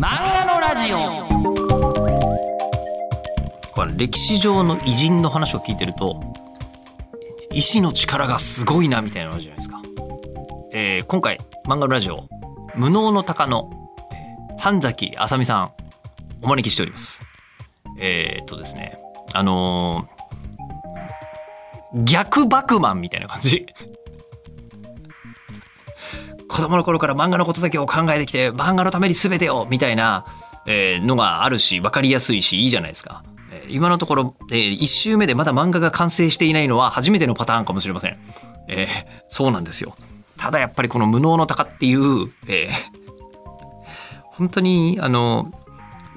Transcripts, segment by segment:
漫画のラジオ。これ歴史上の偉人の話を聞いてると意志の力がすごいなみたいなのあるじゃないですか、えー今回漫画のラジオ無能の鷹のえ半崎あさみさんお招きしております。えーっとですねあのー逆バクマンみたいな感じ。子供の頃から漫画のことだけを考えてきて漫画のために全てをみたいな、えーのがあるし分かりやすいしいいじゃないですか。えー今のところ、え1周目でまだ漫画が完成していないのは初めてのパターンかもしれません。えーそうなんですよ。ただやっぱりこの無能の鷹っていう、えー本当にあの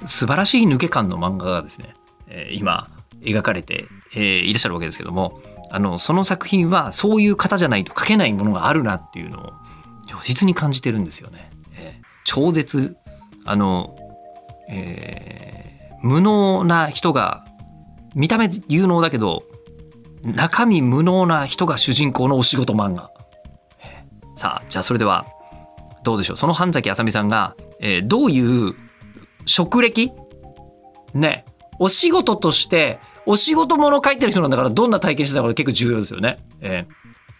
素晴らしい抜け感の漫画がですね、えー今描かれて、えーいらっしゃるわけですけどもあのその作品はそういう方じゃないと描けないものがあるなっていうのを実に感じてるんですよね。えー超絶あの、えー無能な人が見た目有能だけど中身無能な人が主人公のお仕事漫画。えーさあじゃあそれではどうでしょうその半崎あさみさんが、えーどういう職歴？ねお仕事としてお仕事もの書いてる人なんだからどんな体験してたか結構重要ですよね。えー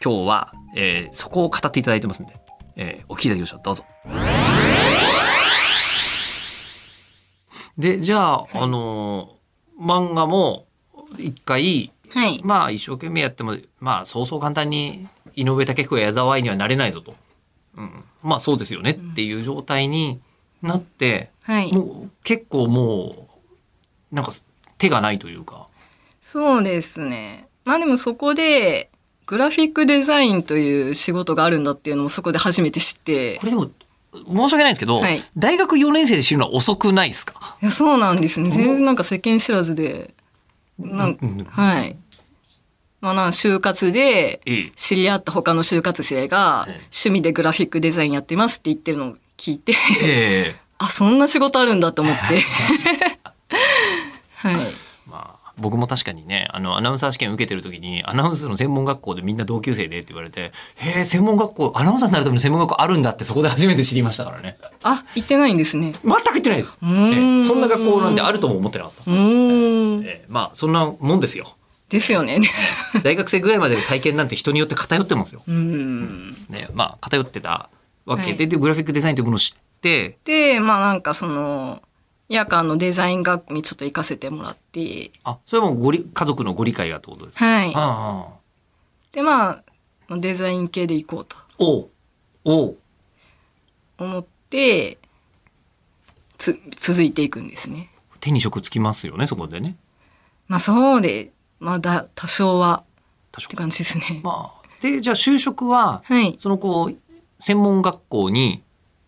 今日は、えーそこを語っていただいてますんで、えーお聞きいただきましょうどうぞ。でじゃあ、あのー漫画も一回はい。まあ一生懸命やってもまあそうそう簡単に井上武彦や矢沢愛にはなれないぞと、うん、まあそうですよねっていう状態になって、はい。もう結構もうなんか手がないというかそうですね。まあでもそこで、グラフィックデザインという仕事があるんだっていうのもそこで初めて知ってこ。れでも申し訳ないんですけど、はい大学4年生で知るのは遅くないですか？いや、そうなんですね。全然なんか世間知らずで。なんはい。まあな就活でええ知り合った他の就活生がええ趣味でグラフィックデザインやってますって言ってるのを聞いて、ええ あ、そんな仕事あるんだと思って。はい。まあ僕も確かにねあのアナウンサー試験受けてる時にアナウンスの専門学校でみんな同級生でって言われて「へえ専門学校アナウンサーになるための専門学校あるんだ」ってそこで初めて知りましたからね。あ、行ってないんですね。全く言ってないです、うーん。ええ。そんな学校なんてあるとも思ってなかった。ええ。まあそんなもんですよ。ですよね。大学生ぐらいまでの体験なんて人によって偏ってますよ、うーん。ね、まあ偏ってたわけで,、はい。でグラフィックデザインというものを知って。で、まあなんかその、夜間のデザイン学校にちょっと行かせてもらって、あそれはもうごり家族のご理解がってことですか、はい。ああで、まあ、デザイン系で行こうとおうおう思って、つ、続いていくんですね。手に職つきますよねそこでねまあそうで、まあだ、多少は確って感じですね。まあでじゃあ就職ははい。そのこう専門学校に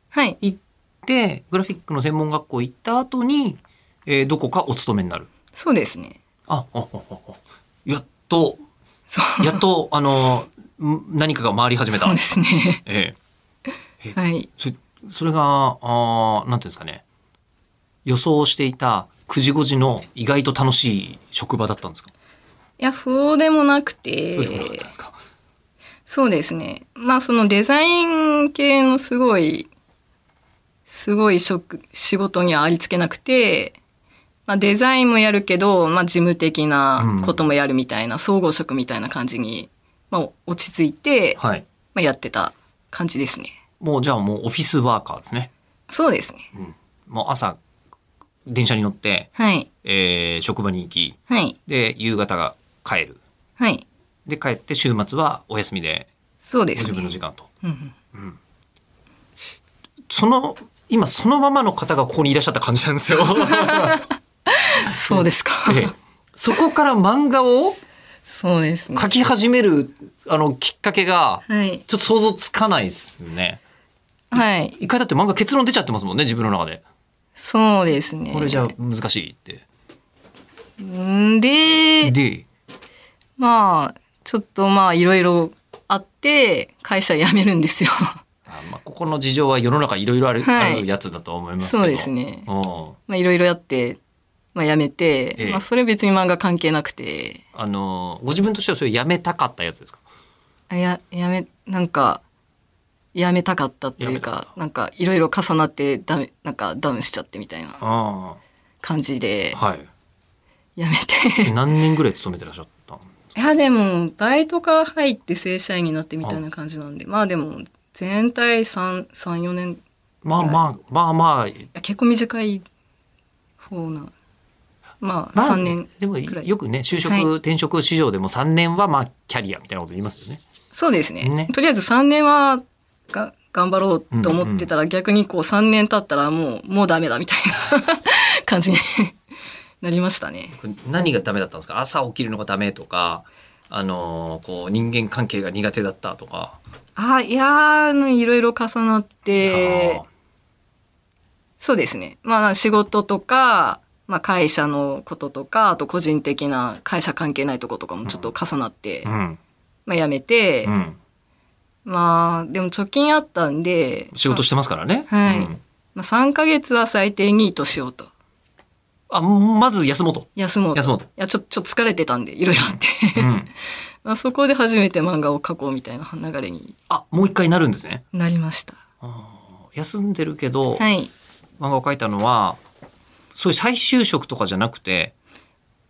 はい。行ってグラフィックの専門学校行った後に、えーどこかお勤めになるそうですね。あああああやっと。やっとあのん何かが回り始めたそうですね。ええはい。それそれがあーなんていうんですかね予想していた9時5時の意外と楽しい職場だったんですか、いや、そうでもなくそうでもなかてったんですか？そうですね。まあそのデザイン系のすごい、すごい職、仕事にはありつけなくて、まあデザインもやるけど、まあ事務的なこともやるみたいな、総合職みたいな感じに、まあ落ち着いて、はいまあやってた感じですね。もうじゃあもうオフィスワーカーですねそうですね。もう朝電車に乗って、はい。えー職場に行きはい。で夕方が帰るはい。で帰って週末はお休みでそうですね。分の時間と、うんうんその今そのままの方がここにいらっしゃった感じなんですよ。そうですか。ええそこから漫画をそうですね。描き始めるあのきっかけがはいちょっと想像つかないですね。はい。一回だって漫画結論出ちゃってますもんね自分の中で。そうですね。これじゃ難しいって。んで、でまあ、ちょっとまあ、いろいろあって、会社辞めるんですよ。あまあここの事情は世の中いろいろある,、はいあるやつだとは思いますけど。そうですね。いろいろやって、まあ、辞めて、ええまあ、それ別に漫画関係なくて、あのご自分としてはそれやめたかったやつですか？あや、やめ、なんか、やめたかったっていうか、なんかいろいろ重なってダメ、なんかダウンしちゃってみたいなあ感じであはいやめて。何年ぐらい勤めてらっしゃったんいやでも、バイトから入って正社員になってみたいな感じなんで、まあでも、全体3、3、4年、いまあまあまあまあや結構短い方な。まあ、まあ3年。でもくらいよくね就職、はい転職市場でも3年はまあキャリアみたいなこと言いますよね。そうですね。ねとりあえず3年はが頑張ろうと思ってたら、逆にこう3年経ったらもう、もうダメだみたいな 感じになりましたね。何がダメだったんですか？朝起きるのがダメとかあのーこう人間関係が苦手だったとか。あ、いやいろいろ重なってあ、そうですね。まあ仕事とか、まあ会社のこととか、あと個人的な会社関係ないとことかもちょっと重なって、ーうんまあ辞めて、うん、まあでも貯金あったんで、仕事してますからね。はいうんまあ3ヶ月は最低ニートしようと。あまず休もうと。休もうと。休もうといや、ちょ、ちょっと疲れてたんで、いろいろあって。うん、まあそこで初めて漫画を描こうみたいな流れにあもう一回なるんですね。なりました。休んでるけど、はい。漫画を描いたのはそういう再就職とかじゃなくて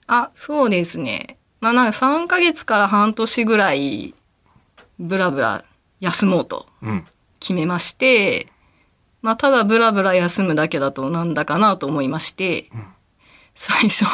あ、そうですね。まあなんか3ヶ月から半年ぐらい、ブラブラ休もうとうん決めまして、まあただブラブラ休むだけだとなんだかなと思いまして、最初、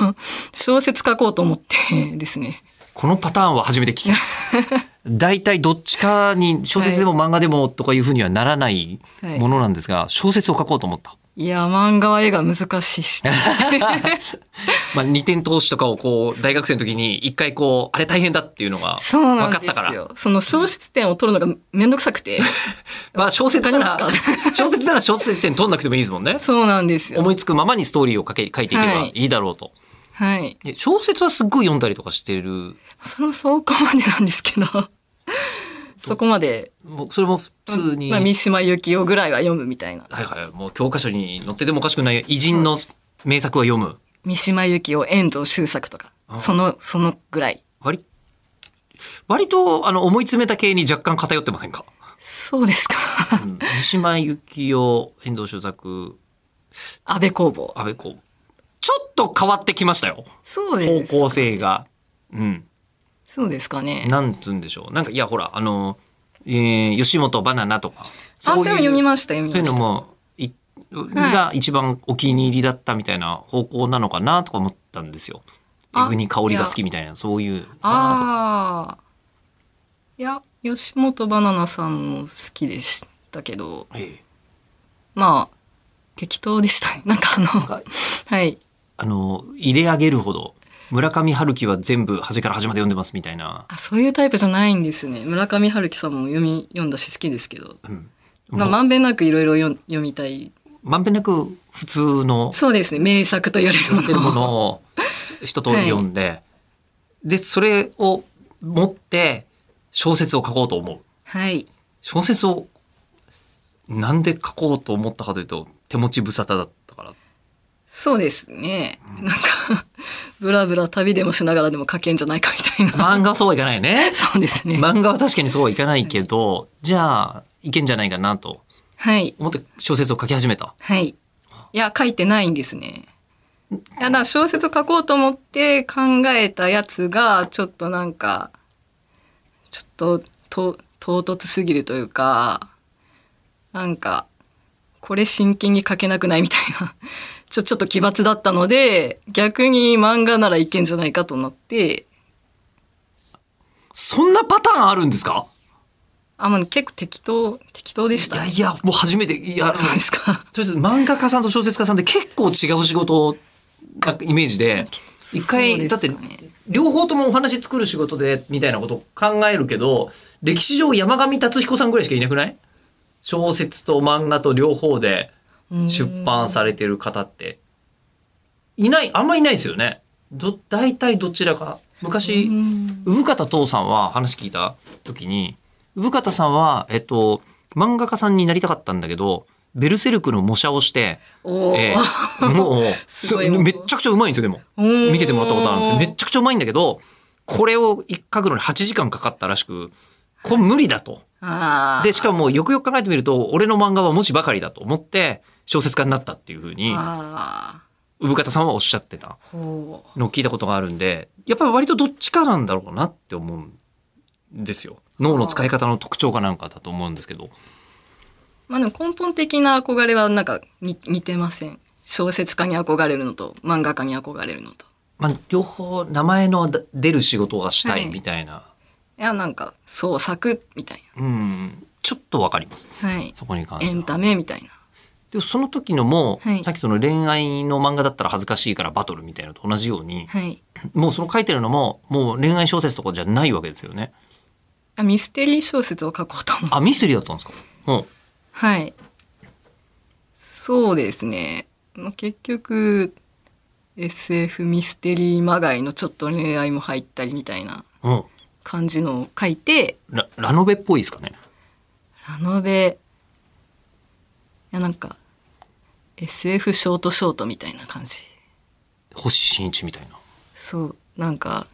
小説書こうと思ってですね。このパターンは初めて聞きます。大体どっちかに小説でも漫画でもとかいうふうにはならないはいものなんですが、小説を書こうと思った。いや、漫画は絵が難しいし。まあ、二点投資とかをこう大学生の時に一回こうあれ大変だっていうのが分かったから。ですよ。その小説展を取るのがめんどくさくて。まあ小説なら 小説なら小説点取んなくてもいいですもんね。そうなんですよ。思いつくままにストーリーを書け書いていけばはいいいだろうと。はい。で小説はすっごい読んだりとかしてる？それもそこまでなんですけど。そこまで、もうそれも普通に。まあ、三島由紀夫ぐらいは読むみたいな。はいはい。もう教科書に載っててもおかしくない偉人の名作は読む。三島由紀夫、遠藤周作とか。その、そのぐらい。割割とあの思い詰めた系に若干偏ってませんか、そうですか。うん、三島由紀夫遠藤周作安倍工房。安倍公ちょっと変わってきましたよそうです。方向性が。うん、そうですかね。なんつうんでしょうなんかいやほらあの、えー吉本バナナとかあ、それも読みました、読みそういうのました。もいが一番お気に入りだったみたいな方向なのかなとか思ったんですよ。あエグに香りが好きみたいなそういう。ああ。いや、吉本バナナさんも好きでしたけど、ええまあ、適当でしたね。なんかあの、か はい。あの入れ上げるほど村上春樹は全部端から端まで読んでますみたいな。あ、そういうタイプじゃないんですね。村上春樹さんも読み、読んだし好きですけど。うんまあ、まんべんなくいろいろ読読みたい。まんべんなく普通のそうですね。名作と言われるものを。一通り読んで、でそれを持って小説を書こうと思う。はい。小説をなんで書こうと思ったかというと手持ち無沙汰だった。そうですね。なんか、ブラブラ旅でもしながらでも書けんじゃないかみたいな。漫画はそうはいかないね。そうですね。漫画は確かにそうはいかないけど、じゃあいけんじゃないかなとはい。思って小説を書き始めた。はい。いや、書いてないんですね。いや、だ小説を書こうと思って考えたやつが、ちょっとなんか、ちょっとと唐突すぎるというか、なんか、これ真剣に書けなくないみたいな、ちょ、ちょっと奇抜だったので、逆に漫画ならいけんじゃないかとなって、そんなパターンあるんですか？あ、まあ、結構適当、適当でしいた。やいやもう初めていや そうですか。とりあえず漫画家さんと小説家さんって結構違う仕事なイメージで一回、そうだって両方ともお話作る仕事でみたいなことを考えるけど歴史上山上達彦さんぐらいしかいなくない？小説と漫画と両方で出版されてる方って。いないあんまいないですよね。ど大体どちらか。昔うん。産方父さんは話聞いた時に産方さんは、えっと、漫画家さんになりたかったんだけどベルセルクの模写をして、えーもう すごい。もうめっちゃくちゃうまいんですよでも。見せてもらったことあるんですけどめっちゃくちゃうまいんだけどこれを一書くのに8時間かかったらしくこれ無理だと。で、しかもよくよく考えてみると、俺の漫画は文字ばかりだと思って、小説家になったっていうふうに。産方さんはおっしゃってた。のを聞いたことがあるんで、やっぱり割とどっちかなんだろうなって思うんですよ。脳の使い方の特徴かなんかだと思うんですけど。まあでも根本的な憧れはなんか似似てません。小説家に憧れるのと漫画家に憧れるのと。まあ、両方名前のだ出る仕事がしたいみたいな。いや、なんか創作みたいうん。ちょっとわかります。な。はい。そこに関しては。エンタメみたいな。でもその時のも、はいさっきその恋愛の漫画だったら恥ずかしいからバトルみたいなのと同じように、はい。もうその書いてるのも、もう恋愛小説とかじゃないわけですよね。あミステリー小説を書こうと思う。あ、ミステリーだったんですか？うん。はい。そうですね。まあ、結局 SF ミステリーまがいのちょっと恋愛も入ったりみたいなうん。感じのを書いてララノベっぽいですかね？ラノベいやなんか SF ショートショートみたいな感じ星新一みたいな。そうなんか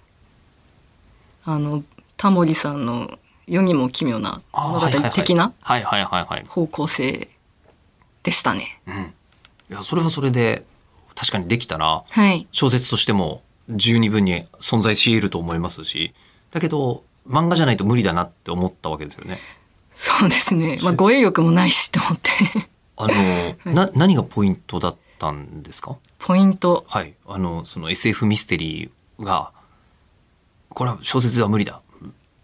あのタモリさんの世にも奇妙なあ物語的なはいはいはいはい。方向性でしたねうん。いや、それはそれで、確かにできたら、はい小説としても十二分に存在し得ると思いますし、だけど、漫画じゃないと無理だなって思ったわけですよね。そうですねまあ語彙力もないしって思ってあの、な、何がポイントだったんですか？ポイントはい。あの、その SF ミステリーが、これは小説では無理だ。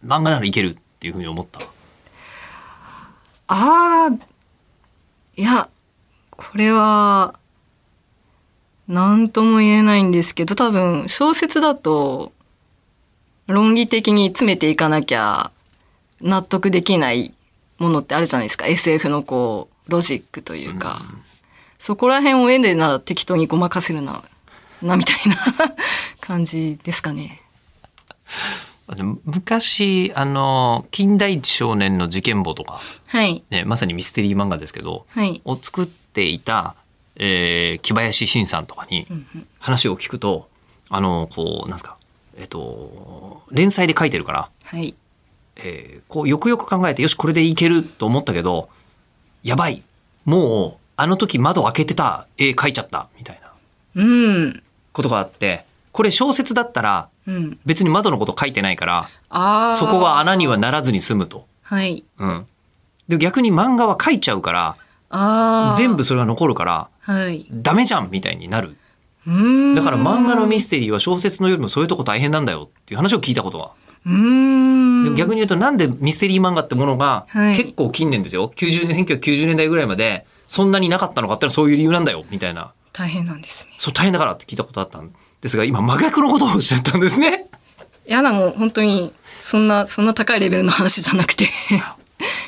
漫画ならいけるっていうふうに思った。ああ、いや、これは、なんとも言えないんですけど、多分小説だと、論理的に詰めていかなきゃ納得できないものってあるじゃないですか。SF のこう、ロジックというか。そこら辺を絵でなら適当にごまかせるな、な、みたいな 感じですかね。昔、あの、近代一少年の事件簿とか、はい。ね、まさにミステリー漫画ですけど、はい。を作っていた、えー木林慎さんとかに話を聞くと、あの、こう、なんですか、えっと、連載で書いてるから、はい。えーこう、よくよく考えて、よし、これでいけると思ったけど、やばい。もう、あの時窓開けてた絵描いちゃった、みたいなうん。ことがあって、これ小説だったら、うん。別に窓のこと書いてないから、ああ。そこが穴にはならずに済むと。はい。うん。で逆に漫画は書いちゃうから、ああ。全部それが残るから、はい。ダメじゃんみたいになる。うーん。だから漫画のミステリーは小説のよりもそういうとこ大変なんだよっていう話を聞いたことが。うーん。で逆に言うとなんでミステリー漫画ってものがはい結構近年ですよ。90年、1990年代ぐらいまでそんなになかったのかってのはそういう理由なんだよみたいな。大変なんですね。そう大変だからって聞いたことあったんですが、今真逆のことをおっしゃったんですね。いや、でも本当に、そんな、そんな高いレベルの話じゃなくて。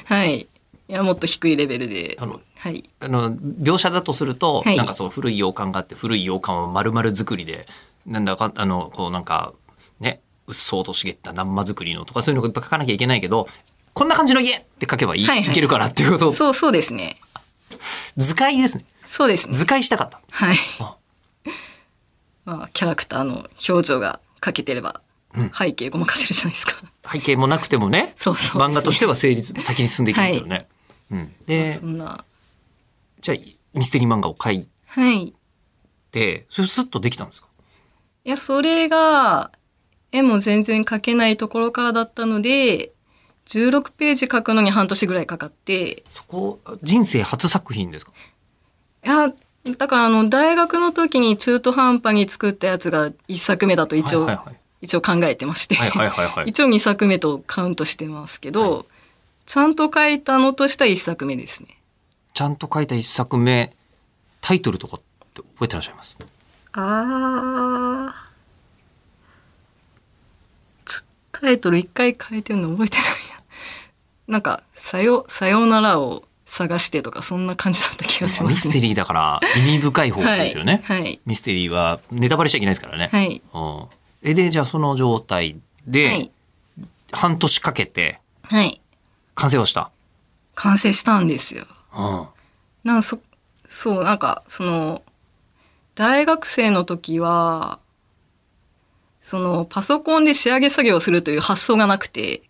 はい。いや、もっと低いレベルであ。の、はい。あの描写だとすると、はいなんかそう古い洋館があって古い洋館を丸々作りでなんだかあのこうなんかねうっそうと茂った難波作りのとかそういうのがいっぱい書かなきゃいけないけどこんな感じの家って書けばいい,、はいはいいけるからっていうことをそう、そうですね。図解ですねそうですね。図解したかったはいあ。まあ、キャラクターの表情が描けてれば、背景ごまかせるじゃないですか。背景もなくてもねそうそう漫画としては成立先に進んでいきますよね。うん、でそんな。じゃあミステリー漫画を書いはい。てそれスッとできたんですか？いや、それが、絵も全然描けないところからだったので、16ページ描くのに半年ぐらいかかって、そこ人生初作品ですか？いや、だからあの、大学の時に中途半端に作ったやつが一作目だと一応、はいはいはい。一応考えてまして、はいはいはいはい。一応二作目とカウントしてますけど、ちゃんと書いたのとしたら一作目ですね。ちゃんと書いた一作目タイトルとかって覚えてらっしゃいます？ああ。タイトル一回変えてるの覚えてないや。なんか、さよ、さよならを探してとか、そんな感じだった気がしまミすね。ステリーだから 意味深い方ですよね。はい。はい。ミステリーはネタバレしちゃいけないですからね。はい。うん、えでじゃあその状態で、はい。半年かけてはい。完成をした？完成したんですよ。うんなんそ、そう、なんか、その、大学生の時は、その、パソコンで仕上げ作業をするという発想がなくて、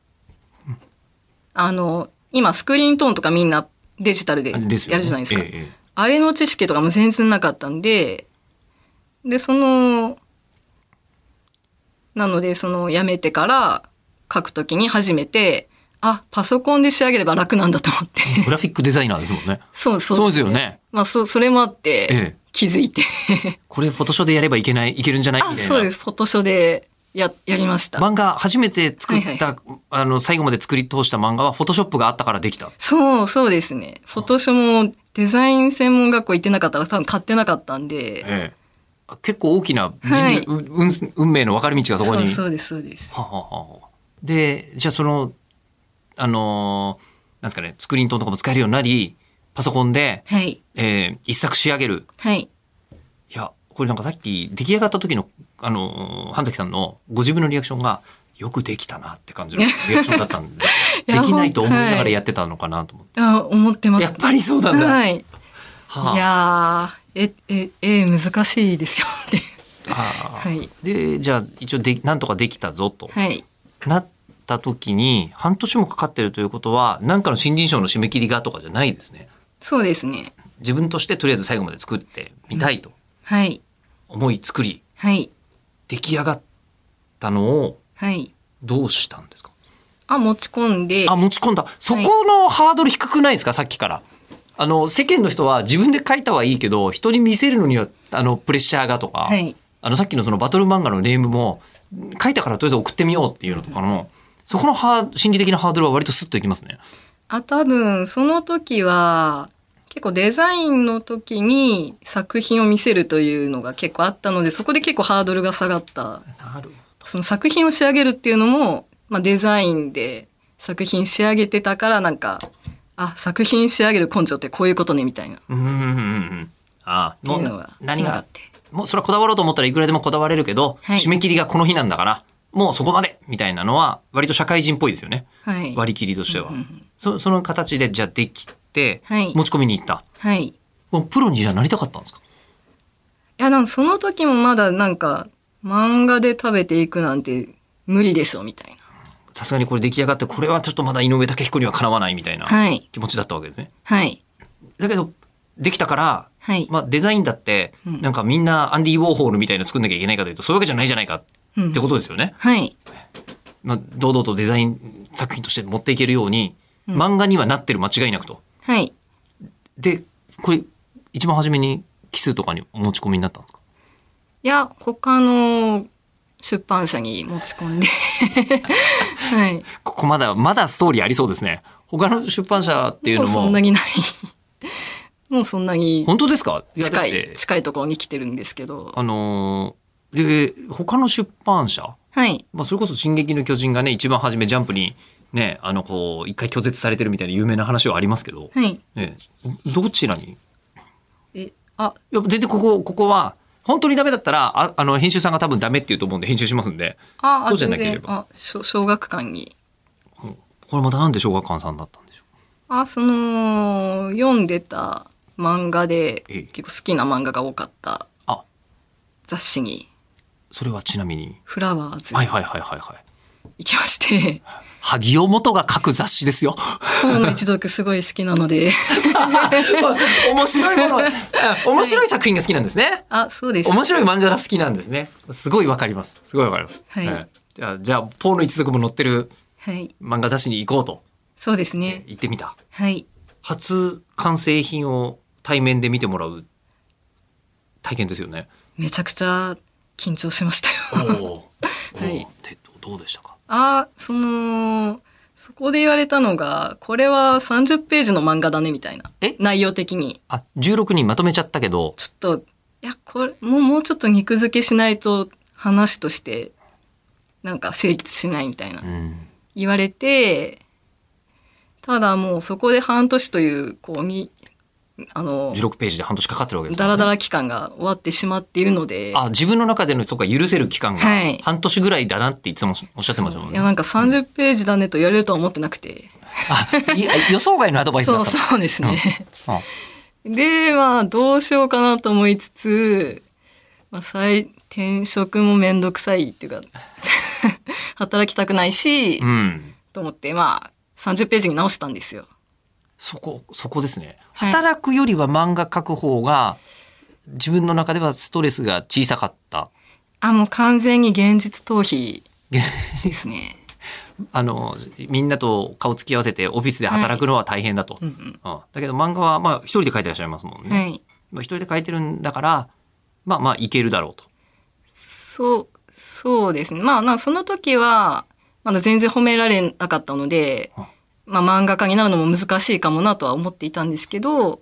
あの、今スクリーントーンとかみんなデジタルでやるじゃないですか。ええええあれの知識とかも全然なかったんで、で、その、なので、その、辞めてから書くときに初めて、あ、パソコンで仕上げれば楽なんだと思って。グラフィックデザイナーですもんね。そうそう。そうですよね。まあ、そ、それもあって、ええ気づいて。これフォトショーでやればいけない、いけるんじゃない？みあ、たいな。そうです。フォトショーでや、やりました。漫画初めて作った、はいあの最後まで作り通した漫画はフォトショップがあったからできた。そう、そうですね。フォトショーもデザイン専門学校行ってなかったら多分買ってなかったんで。ええ結構大きな人はいう運運命の分かれ道がそこに。そうです、そうです。はあはあはあでじゃあそのあのーなんですかねスクリーントーンとかも使えるようになりパソコンで、はい。えー一作仕上げるはい。いやこれなんかさっき出来上がった時のあのー半崎さんのご自分のリアクションがよくできたなって感じの リアクションだったんでできないと思いながはいらやってたのかなと思って、あ、思ってました。やっぱりそうなんだ、はい。はあいやー、え、え、え、難しいですよね。はい。でじゃあ一応でなんとかできたぞと、はい。なった時に半年もかかってるということは何かの新人賞の締め切りがとかじゃないですねそうですね。自分としてとりあえず最後まで作ってみたいとはい。思い作りはい。出来上がったのをはい。どうしたんですか？あ、持ち込んで、あ持ち込んだそこのハードル低くないですか？さっきからあの世間の人は自分で書いたはいいけど人に見せるのにはあのプレッシャーがとか、はい。あのさっきのそのバトル漫画のネームも書いたからとりあえず送ってみようっていうのとかのそこのハー心理的なハードルは割とスッといきますね。あ、多分、その時は、結構デザインの時に作品を見せるというのが結構あったので、そこで結構ハードルが下がった。なるその作品を仕上げるっていうのも、まあ、デザインで作品仕上げてたから、なんか、あ、作品仕上げる根性ってこういうことね、みたいな。っうんうんうんうんああもう何が？繋がって。もうそれはこだわろうと思ったらいくらでもこだわれるけど、はい締め切りがこの日なんだからもうそこまでみたいなのは割と社会人っぽいですよねはい。割り切りとしては、うんうんうんそその形でじゃあできて、はい持ち込みに行ったはい。いもうプロにじゃあなりたかったんですか？や、なんかその時もまだなんか、漫画で食べていくなんて無理でしょ、みたいな。さすがにこれ出来上がってこれはちょっとまだ井上武彦にはかなわないみたいなはい。気持ちだったわけですね。はい。だけどできたから、はい。まあ、デザインだってうんなんかみんなアンディ・ウォーホールみたいなの作んなきゃいけないかというとそういうわけじゃないじゃないかうんってことですよね。はい。まあ、堂々とデザイン作品として持っていけるように、漫画にはなってる間違いなくと。はい。でこれ一番初めに奇数とかにお持ち込みになったんですか？いや、他の出版社に持ち込んで。はい。ここまだまだストーリーありそうですね。他の出版社っていうもうのもそんなにない。もうそんなに本当ですか？近い、近いところに来てるんですけど。あのーで他の出版社？はい。まあ、それこそ「進撃の巨人」がね一番初めジャンプにねあのこう一回拒絶されてるみたいな有名な話はありますけど、はい。ね、どちらに？え、あ、いや全然ここここは本当にダメだったらああの編集さんが多分ダメって言うと思うんで編集しますんで。あ、あそうじゃなければ。あ、小小学館に。これまたなんで小学館さんだったんでしょあ、その、読んでた漫画でええ。結構好きな漫画が多かった。雑誌に、それはちなみに。フラワーズ。にはいはいはいはいはい。行きまして、萩尾元が書く雑誌ですよ。河野一族すごい好きなので、面白いもの。あ面白い作品が好きなんですね。あ、そうです。面白い漫画が好きなんですね。すごいわかります。すごいわかります、はい。ええ。じゃあじゃあポーの一族も載ってるはい。漫画雑誌に行こうと。そうですね。行ってみた。はい。初完成品を対面で見てもらう体験ですよね。めちゃくちゃ緊張しましたよ。おお はい。でどどうでしたか？あ、その、そこで言われたのが、これは30ページの漫画だねみたいな。え？内容的に。あ16人まとめちゃったけどちょっと、いや、これ、もう、もうちょっと肉付けしないと話として、なんか成立しないみたいなうん言われて、ただもうそこで半年という、こうに、あの、16ページで半年かかってるわけですね。ダラダラ期間が終わってしまっているので、あ自分の中でのそうか許せる期間がはい半年ぐらいだなっていつもおっしゃってましたもんいや、ね。なんか30ページだねと言われるとは思ってなくて。あいや予想外のアドバイスだそうった。そうですね。あで、まあ、どうしようかなと思いつつ、まあ、再、転職もめんどくさいっていうか、働きたくないし、うん。と思って、まあ、30ページに直したんですよ。そこ、そこですね。はい働くよりは漫画描く方が、自分の中ではストレスが小さかった。あ、もう完全に現実逃避ですね。あの、みんなと顔つき合わせてオフィスで働くのは大変だと。うんうん。うんだけど漫画は、まあ、一人で描いてらっしゃいますもんね。はい。まあ一人で描いてるんだから、まあまあ、いけるだろうと。そう、そうですね。まあ、まあ、その時は、まだ全然褒められなかったのであ、まあ、漫画家になるのも難しいかもなとは思っていたんですけど、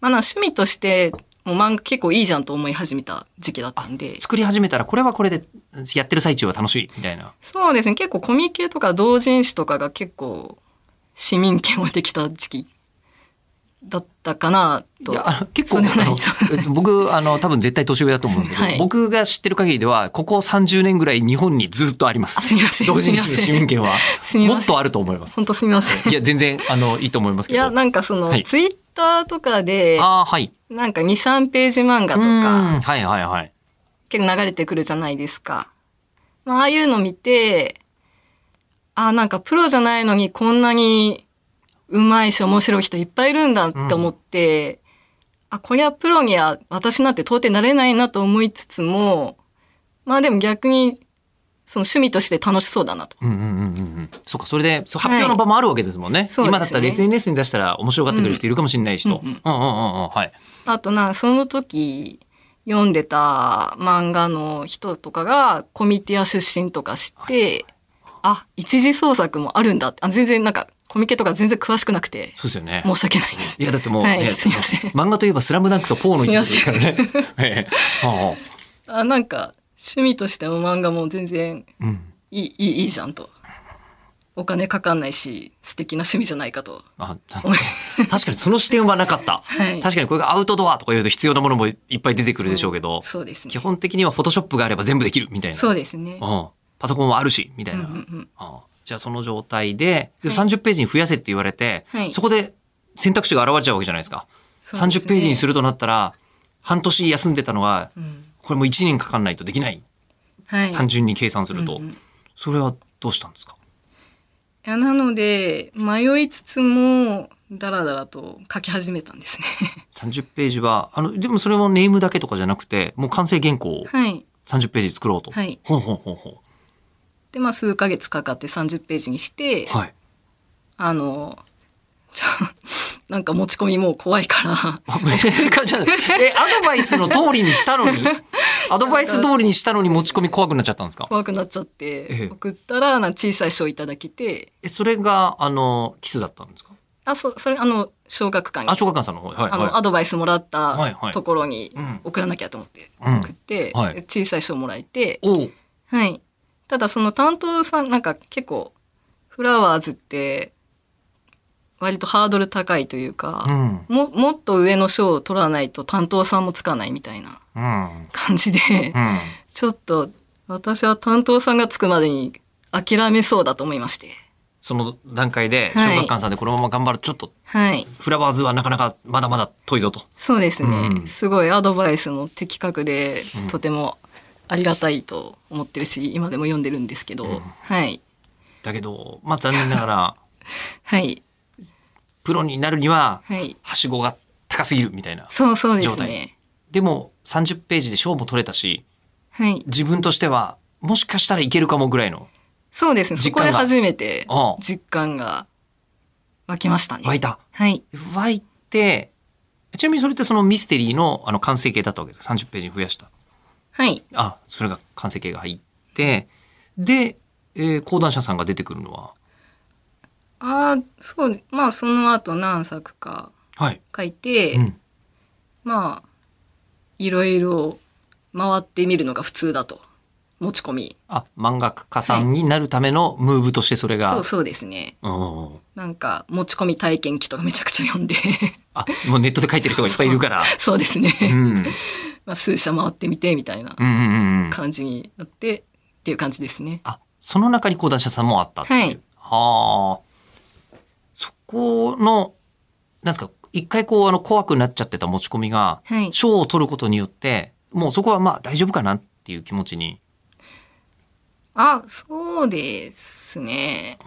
まあ、な趣味として、もう漫画結構いいじゃんと思い始めた時期だったんで、作り始めたら、これはこれで、やってる最中は楽しい、みたいな。そうですね。結構コミケとか同人誌とかが結構市民権はできた時期だったかなと。いや、結構、僕、あの、多分絶対年上だと思うんですけど、はい僕が知ってる限りでは、ここ30年ぐらい日本にずっとありますあ、。すみません。同人誌の市民権は、もっとあると思います。本当すみません。いや、全然、あの、いいと思いますけど。いや、なんかその、はいツイッターとかで、ああ、はい。なんか2、3ページ漫画とうか、んはいはいはい。結構流れてくるじゃないですか。まあ、ああいうの見て、あ、なんかプロじゃないのにこんなに上手いし面白い人いっぱいいるんだって思って、あ、こりゃプロには私なんて到底なれないなと思いつつも、まあでも逆に、その趣味として楽しそうだなと。うんうんうんうんうん。そうか、それで、そう発表の場もあるわけですもんね。そうですね今だったら SNS に出したら面白がってくれる人いるかもしれないしと。うんうんうんうんうん。はい。あとな、その時読んでた漫画の人とかがコミティア出身とかして、あ、一次創作もあるんだって。あ全然なんかコミケとか全然詳しくなくてそうですよね。申し訳ないです。いや、だってもう、はいねすいません漫画といえばスラムダンクとポーの一時ですからね。ええはあ、なんか趣味としての漫画も全然あうん。いい、いい、いいじゃんと。お金かかんないし、素敵な趣味じゃないかと。あた確かにその視点はなかった。はい確かにこれがアウトドアとか言うと必要なものもいっぱい出てくるでしょうけど、そうですね基。本的にはフォトショップがあれば全部できるみたいな。そうですね。うんパソコンはあるし、みたいな。うんうんうんあじゃあその状態で、ではい30ページに増やせって言われて、はいそこで選択肢が現れちゃうわけじゃないですか。すね30ページにするとなったら、半年休んでたのが、うんこれもう1年かかんないとできない。はい。単純に計算すると。うんうんそれはどうしたんですか？いやなので迷いつつもダラダラと書き始めたんですね。?30 ページは、あの、でもそれもネームだけとかじゃなくて、もう完成原稿をはい。30ページ作ろうと。はいほうほうほうほでまあ数ヶ月かかって30ページにして、う。はい。あのちょ なんか持ち込みもう怖いから。え、アドバイスの通りにしたのに？アドバイス通りにしたのに持ち込み怖くなっちゃったんですか？怖くなっちゃっええ。て送ったら小さい賞いただけてえ、それが、あの、キスだったんですか？あそそれあの小学館に。あ、小学館さんの方。はい、あの、はアドバイスもらったところにうん。送らなきゃと思ってうん。送って、小さい賞もらえてはい。ただその担当さんなんか結構フラワーズって割とハードル高いというか、うん。ももっと上の賞を取らないと担当さんもつかないみたいなうん。感じで、うん。ちょっと私は担当さんがつくまでに諦めそうだと思いまして。その段階で、はい小学館さんでこのまま頑張る、ちょっと、はい。フラワーズはなかなかまだまだ遠いぞと。そうですね。うんすごいアドバイスも的確で、うんとてもありがたいと思ってるし、今でも読んでるんですけど、うんはい。だけど、まあ残念ながら、はい。プロになるには、はしごが高すぎるみたいな。そうそうで状態すね。でも、30ページで賞も取れたし、はい。自分としては、もしかしたらいけるかもぐらいの、そうですね。そこで初めて実感が湧きましたね。湧いた。はい。湧いて、ちなみにそれってそのミステリーのあの完成形だったわけですか ?30 ページに増やした。はい。あ、それが完成形が入って、で、えー講談社さんが出てくるのは、ああ、そう、まあその後何作かはい。書いて、うん。まあ、いろいろ回ってみるのが普通だと。持ち込み。あ、漫画家さんになるためのムーブとしてそれが。そうそうですね。うんなんか持ち込み体験記とかめちゃくちゃ読んで。あ、もうネットで書いてる人がいっぱいいるから。そうですね。うん。まあ数社回ってみてみたいなうんうんうんうん。感じになってっていう感じですね。あ、その中に講談社さんもあったっていう。はいはあ。そこの、なんですか、一回こう、あの、怖くなっちゃってた持ち込みが、はい。賞を取ることによって、もうそこはまあ大丈夫かなっていう気持ちに。あ、そうですね。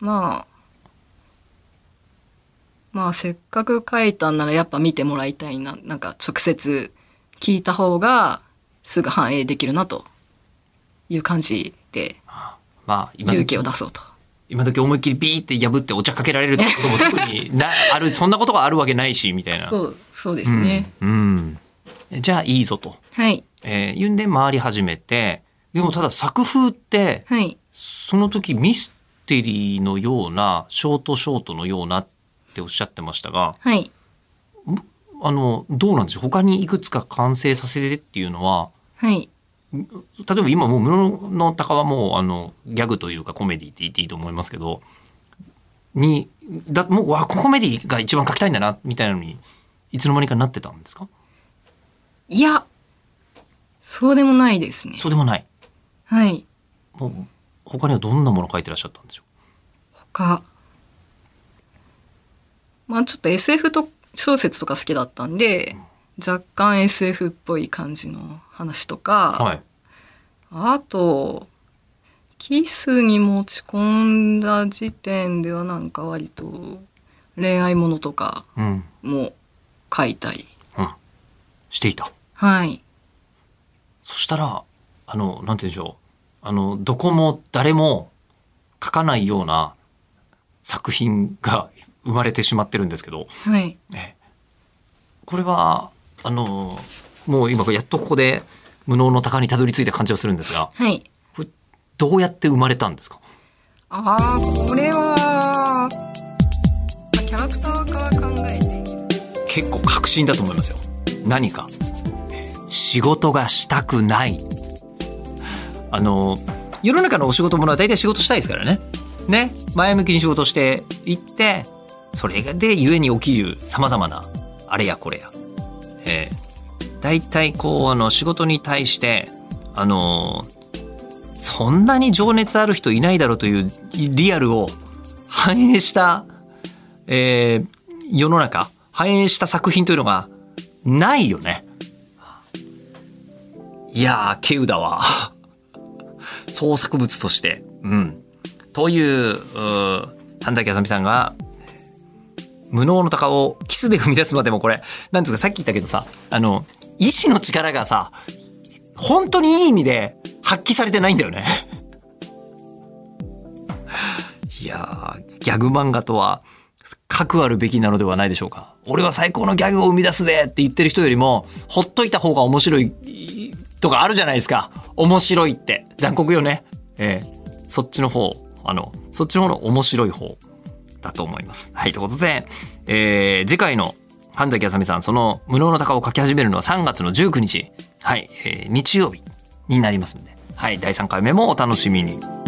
まあまあせっかく書いたんならやっぱ見てもらいたいななんか直接聞いた方がすぐ反映できるなという感じでまあ今勇気時を出そうと。今時思いっきりビーって破ってお茶かけられるってことも特にな あるそんなことがあるわけないしみたいな。そうそうですね。うん、うんじゃあいいぞと、はいえー、言うんで回り始めてでもただ作風ってはいその時ミステリーのようなショートショートのようなっておっしゃってましたがはい。あのどうなんでしょう？他にいくつか完成させてっていうのははい。例えば今もう室の鷹はもうあのギャグというかコメディって言っていいと思いますけどにだもうわコメディが一番書きたいんだなみたいなのにいつの間にかなってたんですか？いやそうでもないですね。そうでもない。はい。もう他にはどんなもの書いてらっしゃったんでしょ他まあちょっと SF と小説とか好きだったんで若干 SF っぽい感じの話とか、うはい。あとキスに持ち込んだ時点ではなんか割と恋愛ものとかうん。も書いたり。うん。していた。はい。そしたらあのなんて言うんでしょう。あのどこも誰も書かないような作品が生まれてしまってるんですけど。はい。ええ。これはあのもう今やっとここで無能の鷹にたどり着いた感じがするんですが。はい。これどうやって生まれたんですか？ああこれはまあキャラクターから考えて結構確信だと思いますよ。何か。仕事がしたくない。あの世の中のお仕事ものは大体仕事したいですからね。ね。前向きに仕事していってそれで故に起きるさまざまなあれやこれやえー大体こうあの仕事に対してあのそんなに情熱ある人いないだろうというリアルを反映した、えー世の中反映した作品というのがないよね。いやー、稀有だわ。創作物として。うん。という、うー神崎あさみさんが、無能の鷹をキスで踏み出すまでもこれ、なんですか、さっき言ったけどさ、あの、意志の力がさ、本当にいい意味で発揮されてないんだよね。いやー、ギャグ漫画とは、核あるべきなのではないでしょうか。俺は最高のギャグを生み出すでって言ってる人よりも、ほっといた方が面白いとかあるじゃないですか。面白いって。残酷よね。ええそっちの方、あの、そっちの方の面白い方だと思います。はい、ということで、えー次回の神崎あさみさん、その無能の鷹を書き始めるのは3月の19日、はい、えー日曜日になりますんで、はい、第3回目もお楽しみに。